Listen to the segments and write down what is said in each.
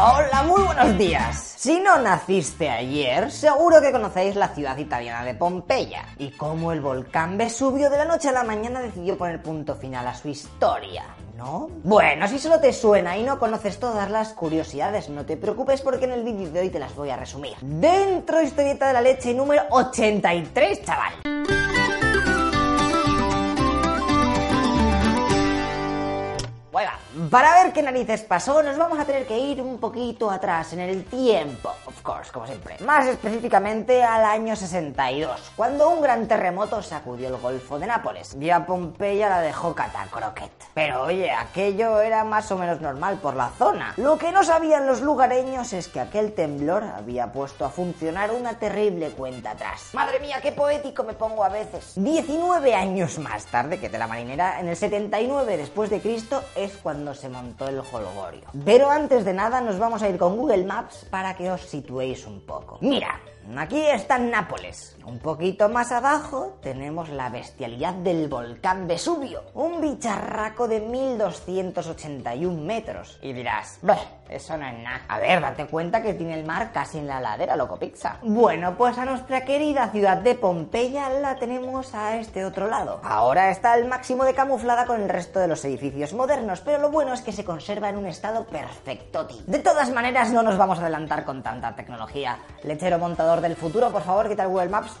Hola, muy buenos días. Si no naciste ayer, seguro que conocéis la ciudad italiana de Pompeya y cómo el volcán Vesubio de la noche a la mañana decidió poner punto final a su historia. ¿No? Bueno, si solo te suena y no conoces todas las curiosidades, no te preocupes porque en el vídeo de hoy te las voy a resumir. Dentro historieta de la leche número 83, chaval. Para ver qué narices pasó, nos vamos a tener que ir un poquito atrás en el tiempo, of course, como siempre. Más específicamente al año 62, cuando un gran terremoto sacudió el Golfo de Nápoles y a Pompeya la dejó catacroquet. Pero oye, aquello era más o menos normal por la zona. Lo que no sabían los lugareños es que aquel temblor había puesto a funcionar una terrible cuenta atrás. Madre mía, qué poético me pongo a veces. 19 años más tarde que de la marinera, en el 79 después de Cristo, es cuando se montó el holgorio. Pero antes de nada nos vamos a ir con Google Maps para que os situéis un poco. Mira, Aquí está Nápoles. Un poquito más abajo tenemos la bestialidad del volcán Vesubio, un bicharraco de 1281 metros. Y dirás, eso no es nada. A ver, date cuenta que tiene el mar casi en la ladera, loco pizza. Bueno, pues a nuestra querida ciudad de Pompeya la tenemos a este otro lado. Ahora está al máximo de camuflada con el resto de los edificios modernos, pero lo bueno es que se conserva en un estado perfecto. De todas maneras, no nos vamos a adelantar con tanta tecnología. Lechero montador del futuro, por favor, quita el Google Maps.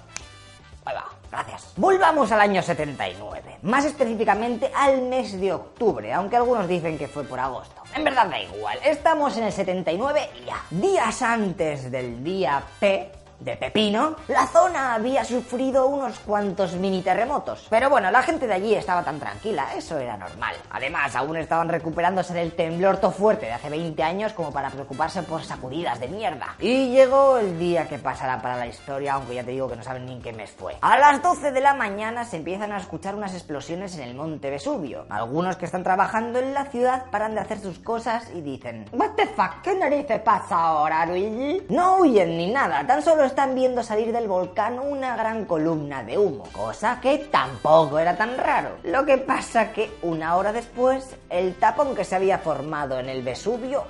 Ahí va, gracias. Volvamos al año 79, más específicamente al mes de octubre, aunque algunos dicen que fue por agosto. En verdad da igual, estamos en el 79 y ya. Días antes del día P, de Pepino, la zona había sufrido unos cuantos mini terremotos. Pero bueno, la gente de allí estaba tan tranquila, eso era normal. Además, aún estaban recuperándose del temblor to fuerte de hace 20 años como para preocuparse por sacudidas de mierda. Y llegó el día que pasará para la historia, aunque ya te digo que no saben ni en qué mes fue. A las 12 de la mañana se empiezan a escuchar unas explosiones en el monte Vesubio. Algunos que están trabajando en la ciudad paran de hacer sus cosas y dicen, What the fuck, ¿qué narices pasa ahora, Luigi? No huyen ni nada, tan solo están viendo salir del volcán una gran columna de humo, cosa que tampoco era tan raro. Lo que pasa que una hora después, el tapón que se había formado en el Vesubio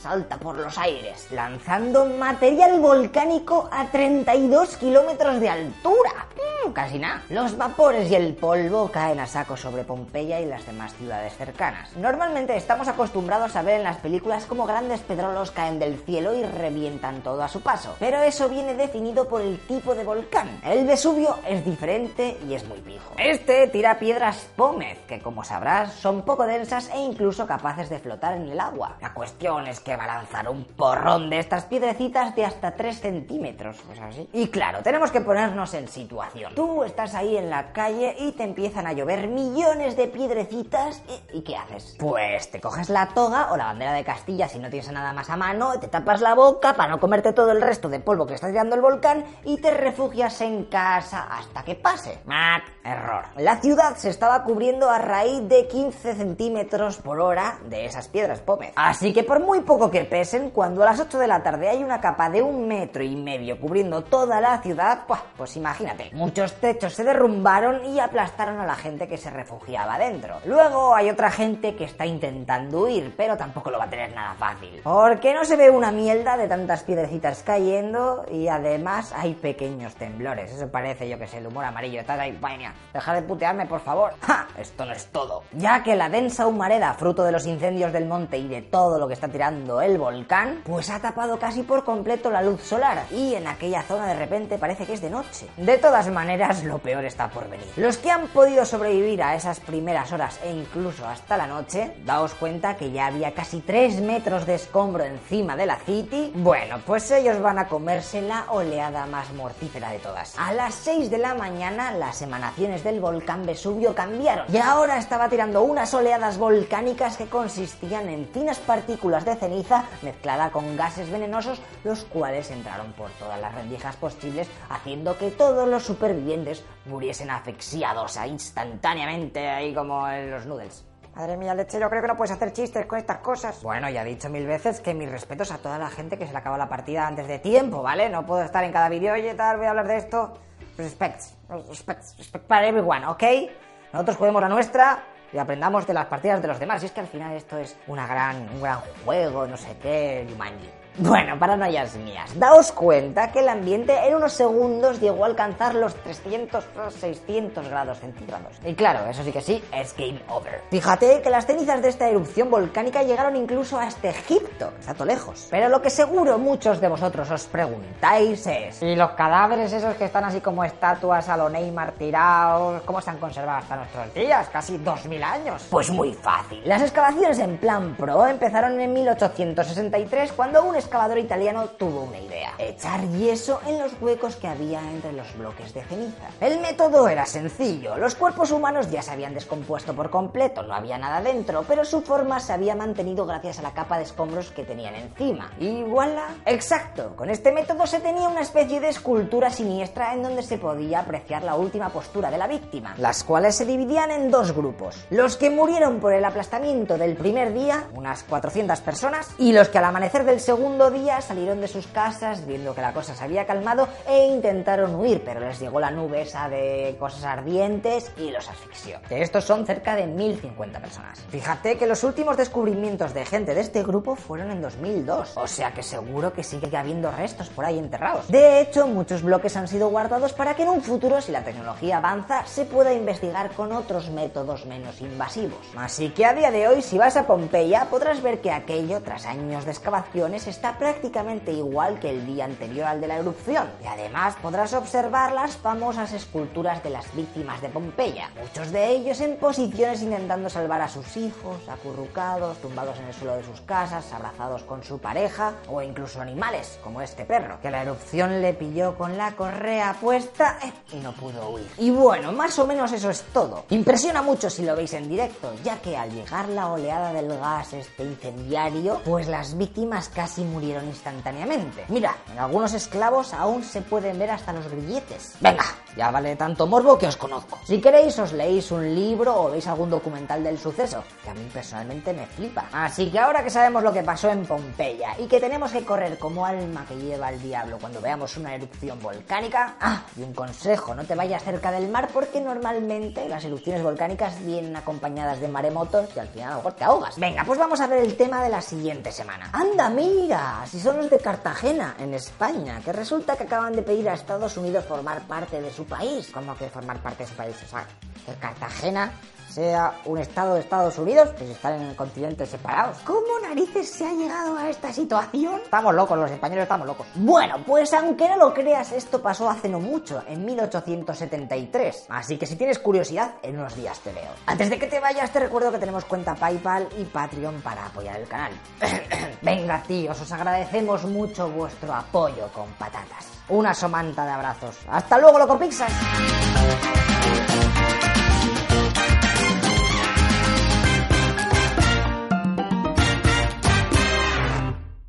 salta por los aires, lanzando material volcánico a 32 kilómetros de altura casi nada. Los vapores y el polvo caen a saco sobre Pompeya y las demás ciudades cercanas. Normalmente estamos acostumbrados a ver en las películas cómo grandes pedrolos caen del cielo y revientan todo a su paso, pero eso viene definido por el tipo de volcán. El Vesubio es diferente y es muy viejo. Este tira piedras pómez, que como sabrás son poco densas e incluso capaces de flotar en el agua. La cuestión es que va a lanzar un porrón de estas piedrecitas de hasta 3 centímetros, pues. Y claro, tenemos que ponernos en situación. Tú estás ahí en la calle y te empiezan a llover millones de piedrecitas y, ¿qué haces? Pues te coges la toga o la bandera de Castilla si no tienes nada más a mano, te tapas la boca para no comerte todo el resto de polvo que está tirando el volcán y te refugias en casa hasta que pase. ¡Mac! Error. La ciudad se estaba cubriendo a raíz de 15 centímetros por hora de esas piedras pómez. Así que por muy poco que pesen, cuando a las 8 de la tarde hay una capa de un metro y medio cubriendo toda la ciudad, pues imagínate, muchos los techos se derrumbaron y aplastaron a la gente que se refugiaba dentro. Luego hay otra gente que está intentando huir, pero tampoco lo va a tener nada fácil. Porque no se ve una mierda de tantas piedrecitas cayendo y además hay pequeños temblores. Eso parece, yo que sé, el humor amarillo. Está ahí, vaya, deja de putearme, por favor. ¡Ja! Esto no es todo. Ya que la densa humareda, fruto de los incendios del monte y de todo lo que está tirando el volcán, pues ha tapado casi por completo la luz solar y en aquella zona de repente parece que es de noche. De todas maneras, lo peor está por venir. Los que han podido sobrevivir a esas primeras horas e incluso hasta la noche, daos cuenta que ya había casi 3 metros de escombro encima de la City. Bueno, pues ellos van a comerse la oleada más mortífera de todas. A las 6 de la mañana, las emanaciones del volcán Vesubio cambiaron y ahora estaba tirando unas oleadas volcánicas que consistían en finas partículas de ceniza mezclada con gases venenosos, los cuales entraron por todas las rendijas posibles, haciendo que todos los supervivientes muriesen asfixiados instantáneamente, ahí como en los noodles. Madre mía, lechero, creo que no puedes hacer chistes con estas cosas. Bueno, ya he dicho mil veces que mis respetos a toda la gente que se le acaba la partida antes de tiempo, ¿vale? No puedo estar en cada vídeo, oye, tal, voy a hablar de esto. Respect, respect, respect para everyone, ¿ok? Nosotros juguemos la nuestra, y aprendamos de las partidas de los demás. Y es que al final esto es una gran, un gran juego, no sé qué, Jumanji. Bueno, paranoias mías. Daos cuenta que el ambiente en unos segundos llegó a alcanzar los 300 o 600 grados centígrados. Y claro, eso sí que sí, es game over. Fíjate que las cenizas de esta erupción volcánica llegaron incluso hasta Egipto, todo lejos. Pero lo que seguro muchos de vosotros os preguntáis es... ¿Y los cadáveres esos que están así como estatuas a lo Neymar tirados, cómo se han conservado hasta nuestros días? Casi 2000 años. Pues muy fácil. Las excavaciones en plan pro empezaron en 1863 cuando un excavador italiano tuvo una idea. Echar yeso en los huecos que había entre los bloques de ceniza. El método era sencillo. Los cuerpos humanos ya se habían descompuesto por completo, no había nada dentro, pero su forma se había mantenido gracias a la capa de escombros que tenían encima. Y voilà. Exacto. Con este método se tenía una especie de escultura siniestra en donde se podía apreciar la última postura de la víctima, las cuales se dividían en dos grupos. Los que murieron por el aplastamiento del primer día, unas 400 personas, y los que al amanecer del segundo día salieron de sus casas viendo que la cosa se había calmado e intentaron huir, pero les llegó la nube esa de cosas ardientes y los asfixió. Estos son cerca de 1050 personas. Fíjate que los últimos descubrimientos de gente de este grupo fueron en 2002, o sea que seguro que sigue habiendo restos por ahí enterrados. De hecho, muchos bloques han sido guardados para que en un futuro, si la tecnología avanza, se pueda investigar con otros métodos menos invasivos. Así que a día de hoy, si vas a Pompeya, podrás ver que aquello, tras años de excavaciones, está prácticamente igual que el día anterior al de la erupción. Y además podrás observar las famosas esculturas de las víctimas de Pompeya, muchos de ellos en posiciones intentando salvar a sus hijos, acurrucados, tumbados en el suelo de sus casas, abrazados con su pareja o incluso animales, como este perro, que la erupción le pilló con la correa puesta y no pudo huir. Y bueno, más o menos eso es todo. Impresiona mucho si lo veis en directo, ya que al llegar la oleada del gas este incendiario, pues las víctimas casi murieron instantáneamente. Mira, en algunos esclavos aún se pueden ver hasta los grilletes. Venga, ya vale tanto morbo que os conozco. Si queréis os leéis un libro o veis algún documental del suceso, que a mí personalmente me flipa. Así que ahora que sabemos lo que pasó en Pompeya y que tenemos que correr como alma que lleva el diablo cuando veamos una erupción volcánica, ah, y un consejo, no te vayas cerca del mar porque normalmente las erupciones volcánicas vienen acompañadas de maremotos y al final a lo mejor te ahogas. Venga, pues vamos a ver el tema de la siguiente semana. Anda, mira, si son los de Cartagena, en España, que resulta que acaban de pedir a Estados Unidos formar parte de su país. ¿Cómo que formar parte de su país? O sea, que Cartagena sea un estado de Estados Unidos, pues están en continentes separados. ¿Cómo narices se ha llegado a esta situación? Estamos locos, los españoles estamos locos. Bueno, pues aunque no lo creas, esto pasó hace no mucho, en 1873. Así que si tienes curiosidad, en unos días te veo. Antes de que te vayas, te recuerdo que tenemos cuenta PayPal y Patreon para apoyar el canal. Venga, tíos, os agradecemos mucho vuestro apoyo con patatas. Una somanta de abrazos. ¡Hasta luego, Loco Pixas!